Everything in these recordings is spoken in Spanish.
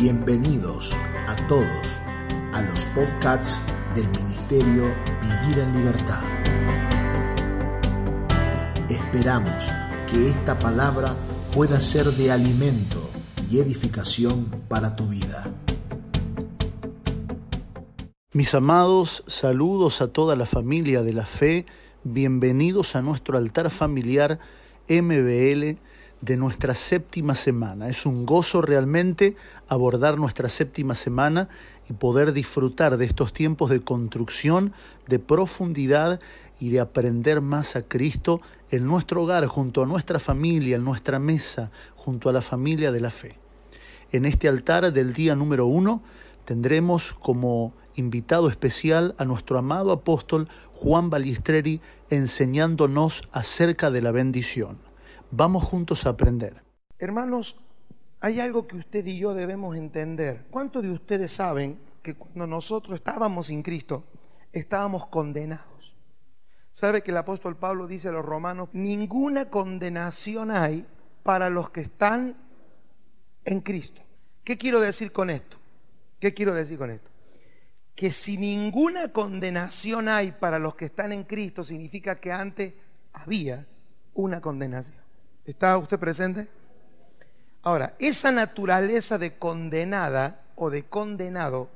Bienvenidos a todos a los podcasts del Ministerio Vivir en Libertad. Esperamos que esta palabra pueda ser de alimento y edificación para tu vida. Mis amados, saludos a toda la familia de la fe, bienvenidos a nuestro altar familiar MBL de nuestra séptima semana. Es un gozo realmente abordar nuestra séptima semana y poder disfrutar de estos tiempos de construcción, de profundidad y de aprender más a Cristo en nuestro hogar, junto a nuestra familia, en nuestra mesa, junto a la familia de la fe. En este altar del día número uno tendremos como invitado especial a nuestro amado apóstol Juan Balistreri enseñándonos acerca de la bendición. Vamos juntos a aprender. Hermanos, hay algo que usted y yo debemos entender. ¿Cuántos de ustedes saben que cuando nosotros estábamos sin Cristo, estábamos condenados? ¿Sabe que el apóstol Pablo dice a los romanos, ninguna condenación hay para los que están en Cristo? ¿Qué quiero decir con esto? ¿Qué quiero decir con esto? Que si ninguna condenación hay para los que están en Cristo, significa que antes había una condenación. ¿Está usted presente? Ahora, esa naturaleza de condenada o de condenado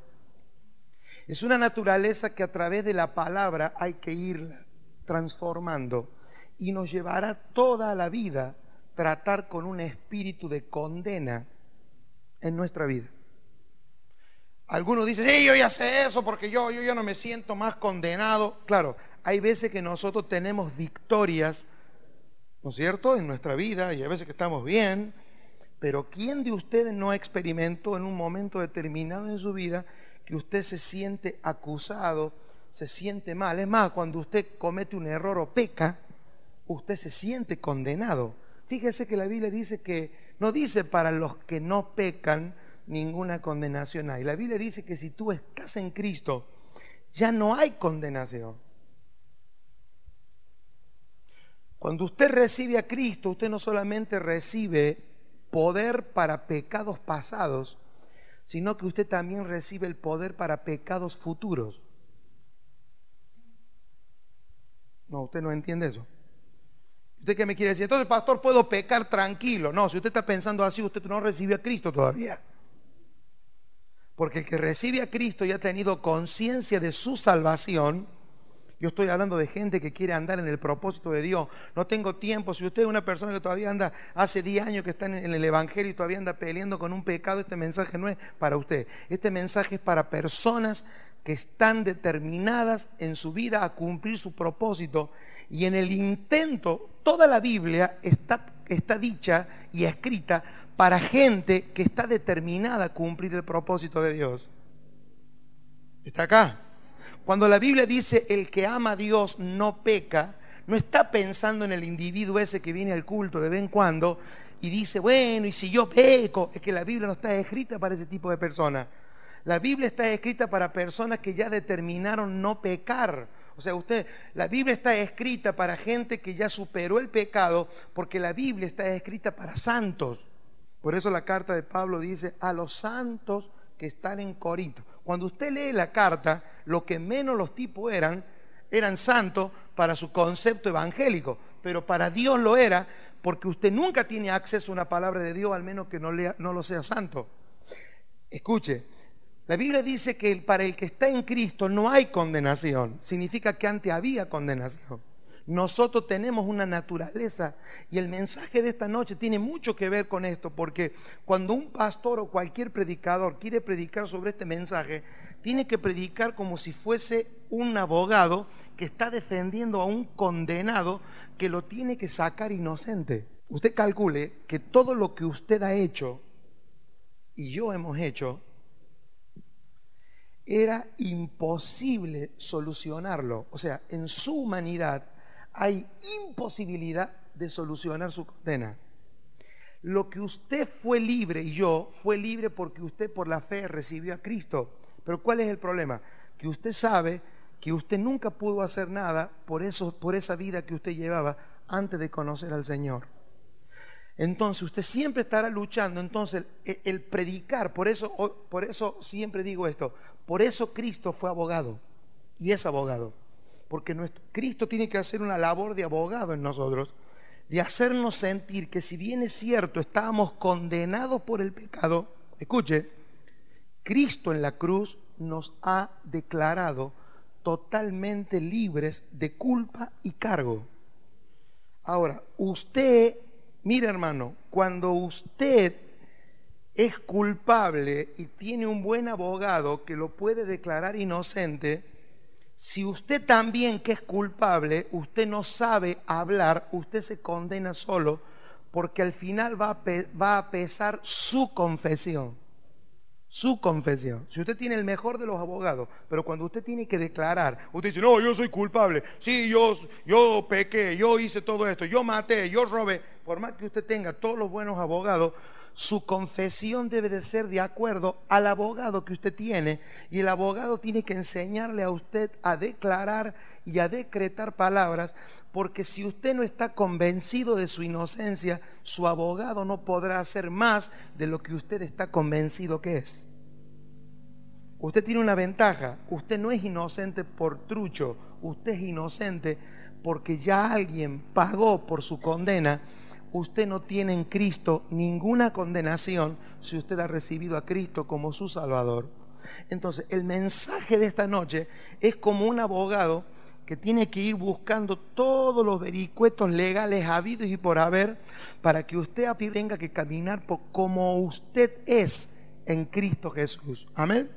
es una naturaleza que a través de la palabra hay que ir transformando y nos llevará toda la vida tratar con un espíritu de condena en nuestra vida. Algunos dicen, sí, yo ya sé eso porque yo, yo ya no me siento más condenado. Claro, hay veces que nosotros tenemos victorias ¿no es cierto?, en nuestra vida y a veces que estamos bien, pero ¿quién de ustedes no experimentó en un momento determinado en su vida que usted se siente acusado, se siente mal? Es más, cuando usted comete un error o peca, usted se siente condenado. Fíjese que la Biblia dice que no dice para los que no pecan ninguna condenación hay. La Biblia dice que si tú estás en Cristo, ya no hay condenación. Cuando usted recibe a Cristo, usted no solamente recibe poder para pecados pasados, sino que usted también recibe el poder para pecados futuros. No, usted no entiende eso. ¿Usted qué me quiere decir? Entonces, pastor, puedo pecar tranquilo. No, si usted está pensando así, usted no recibe a Cristo todavía. Porque el que recibe a Cristo y ha tenido conciencia de su salvación, yo estoy hablando de gente que quiere andar en el propósito de Dios. No tengo tiempo. Si usted es una persona que todavía anda, hace 10 años que está en el Evangelio y todavía anda peleando con un pecado, este mensaje no es para usted. Este mensaje es para personas que están determinadas en su vida a cumplir su propósito. Y en el intento, toda la Biblia está, está dicha y escrita para gente que está determinada a cumplir el propósito de Dios. ¿Está acá? Cuando la Biblia dice el que ama a Dios no peca, no está pensando en el individuo ese que viene al culto de vez en cuando y dice, bueno, y si yo peco, es que la Biblia no está escrita para ese tipo de personas. La Biblia está escrita para personas que ya determinaron no pecar. O sea, usted, la Biblia está escrita para gente que ya superó el pecado, porque la Biblia está escrita para santos. Por eso la carta de Pablo dice, a los santos que están en Corinto. Cuando usted lee la carta, lo que menos los tipos eran, eran santos para su concepto evangélico, pero para Dios lo era porque usted nunca tiene acceso a una palabra de Dios, al menos que no, lea, no lo sea santo. Escuche, la Biblia dice que para el que está en Cristo no hay condenación, significa que antes había condenación. Nosotros tenemos una naturaleza y el mensaje de esta noche tiene mucho que ver con esto, porque cuando un pastor o cualquier predicador quiere predicar sobre este mensaje, tiene que predicar como si fuese un abogado que está defendiendo a un condenado que lo tiene que sacar inocente. Usted calcule que todo lo que usted ha hecho y yo hemos hecho, era imposible solucionarlo. O sea, en su humanidad hay imposibilidad de solucionar su condena. Lo que usted fue libre y yo fue libre porque usted por la fe recibió a Cristo. Pero ¿cuál es el problema? Que usted sabe que usted nunca pudo hacer nada por, eso, por esa vida que usted llevaba antes de conocer al Señor. Entonces usted siempre estará luchando. Entonces el, el predicar, por eso, por eso siempre digo esto, por eso Cristo fue abogado y es abogado. Porque nuestro, Cristo tiene que hacer una labor de abogado en nosotros, de hacernos sentir que si bien es cierto, estábamos condenados por el pecado, escuche, Cristo en la cruz nos ha declarado totalmente libres de culpa y cargo. Ahora, usted, mire hermano, cuando usted es culpable y tiene un buen abogado que lo puede declarar inocente, si usted también que es culpable, usted no sabe hablar, usted se condena solo, porque al final va a, va a pesar su confesión su confesión. Si usted tiene el mejor de los abogados, pero cuando usted tiene que declarar, usted dice, no, yo soy culpable, sí, yo, yo pequé, yo hice todo esto, yo maté, yo robé, por más que usted tenga todos los buenos abogados, su confesión debe de ser de acuerdo al abogado que usted tiene y el abogado tiene que enseñarle a usted a declarar y a decretar palabras porque si usted no está convencido de su inocencia, su abogado no podrá hacer más de lo que usted está convencido que es. Usted tiene una ventaja, usted no es inocente por trucho, usted es inocente porque ya alguien pagó por su condena usted no tiene en Cristo ninguna condenación si usted ha recibido a Cristo como su Salvador. Entonces, el mensaje de esta noche es como un abogado que tiene que ir buscando todos los vericuetos legales habidos y por haber para que usted tenga que caminar como usted es en Cristo Jesús. Amén.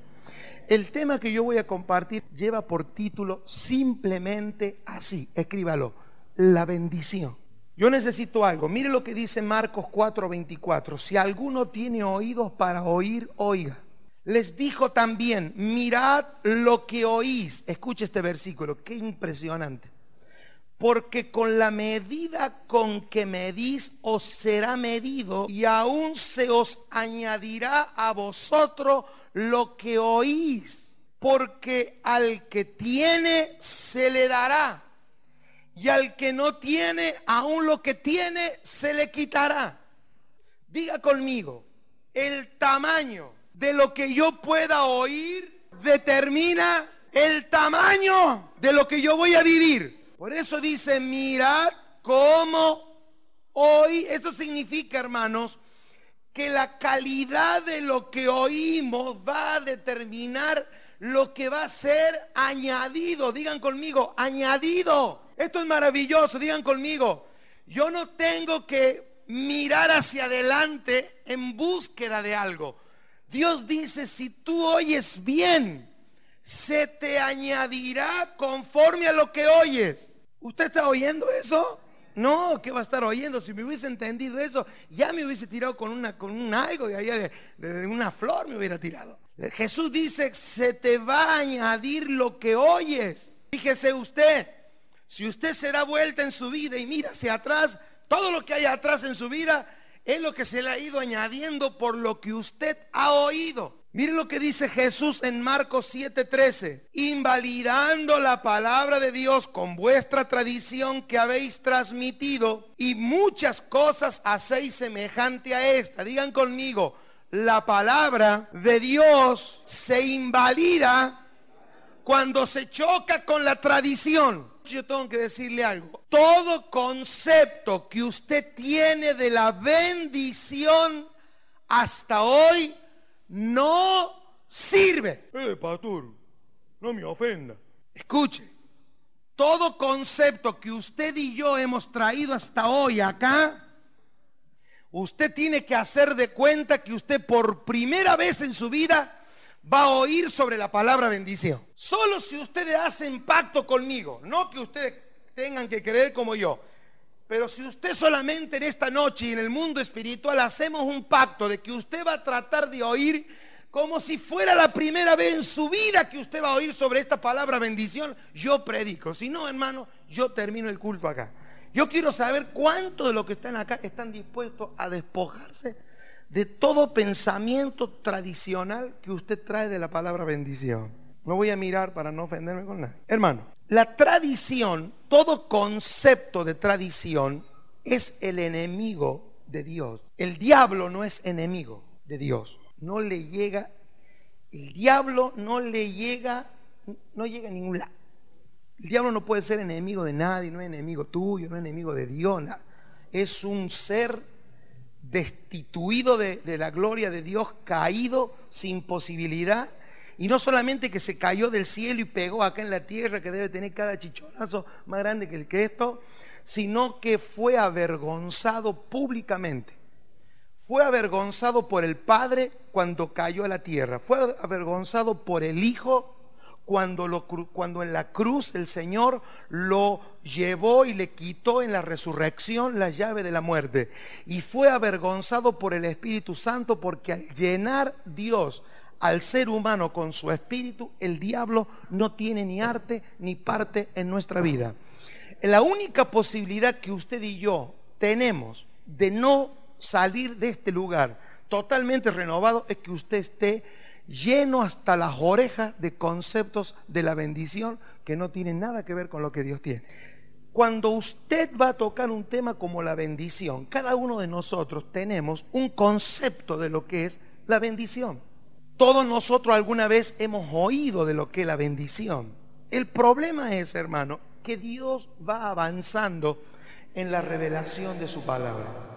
El tema que yo voy a compartir lleva por título simplemente así, escríbalo, la bendición. Yo necesito algo. Mire lo que dice Marcos 4:24. Si alguno tiene oídos para oír, oiga. Les dijo también, mirad lo que oís. Escuche este versículo, qué impresionante. Porque con la medida con que medís os será medido y aún se os añadirá a vosotros lo que oís. Porque al que tiene se le dará y al que no tiene, aún lo que tiene, se le quitará. Diga conmigo, el tamaño de lo que yo pueda oír determina el tamaño de lo que yo voy a vivir. Por eso dice, mirad cómo hoy, esto significa, hermanos, que la calidad de lo que oímos va a determinar lo que va a ser añadido. Digan conmigo, añadido esto es maravilloso, digan conmigo. Yo no tengo que mirar hacia adelante en búsqueda de algo. Dios dice, si tú oyes bien, se te añadirá conforme a lo que oyes. ¿Usted está oyendo eso? No, ¿qué va a estar oyendo? Si me hubiese entendido eso, ya me hubiese tirado con, una, con un algo de allá, de, de una flor me hubiera tirado. Jesús dice, se te va a añadir lo que oyes. Fíjese usted, si usted se da vuelta en su vida y mira hacia atrás, todo lo que hay atrás en su vida es lo que se le ha ido añadiendo por lo que usted ha oído. Mire lo que dice Jesús en Marcos 7:13, invalidando la palabra de Dios con vuestra tradición que habéis transmitido y muchas cosas hacéis semejante a esta. Digan conmigo, la palabra de Dios se invalida cuando se choca con la tradición yo tengo que decirle algo. Todo concepto que usted tiene de la bendición hasta hoy no sirve. Eh, pastor, no me ofenda. Escuche, todo concepto que usted y yo hemos traído hasta hoy acá, usted tiene que hacer de cuenta que usted por primera vez en su vida va a oír sobre la palabra bendición. Solo si ustedes hacen pacto conmigo, no que ustedes tengan que creer como yo, pero si usted solamente en esta noche y en el mundo espiritual hacemos un pacto de que usted va a tratar de oír como si fuera la primera vez en su vida que usted va a oír sobre esta palabra bendición, yo predico. Si no, hermano, yo termino el culto acá. Yo quiero saber cuántos de los que están acá están dispuestos a despojarse de todo pensamiento tradicional que usted trae de la palabra bendición. No voy a mirar para no ofenderme con nada. Hermano, la tradición, todo concepto de tradición es el enemigo de Dios. El diablo no es enemigo de Dios. No le llega, el diablo no le llega, no llega a ningún lado. El diablo no puede ser enemigo de nadie, no es enemigo tuyo, no es enemigo de Dios. Es un ser destituido de, la gloria de Dios, caído sin posibilidad. Y no solamente que se cayó del cielo y pegó acá en la tierra, que debe tener cada chichonazo más grande que el que esto, sino que fue avergonzado públicamente. Fue avergonzado por el Padre cuando cayó a la tierra. Fue avergonzado por el Hijo cuando, en la cruz el Señor lo llevó y le quitó en la resurrección la llave de la muerte. Y fue avergonzado por el Espíritu Santo porque al llenar Dios al ser humano con su espíritu, el diablo no tiene ni arte ni parte en nuestra vida. La única posibilidad que usted y yo tenemos de no salir de este lugar totalmente renovado es que usted esté lleno hasta las orejas de conceptos de la bendición que no tienen nada que ver con lo que Dios tiene. Cuando usted va a tocar un tema como la bendición, cada uno de nosotros tenemos un concepto de lo que es la bendición. Todos nosotros alguna vez hemos oído de lo que es la bendición. El problema es, hermano, que Dios va avanzando en la revelación de su palabra.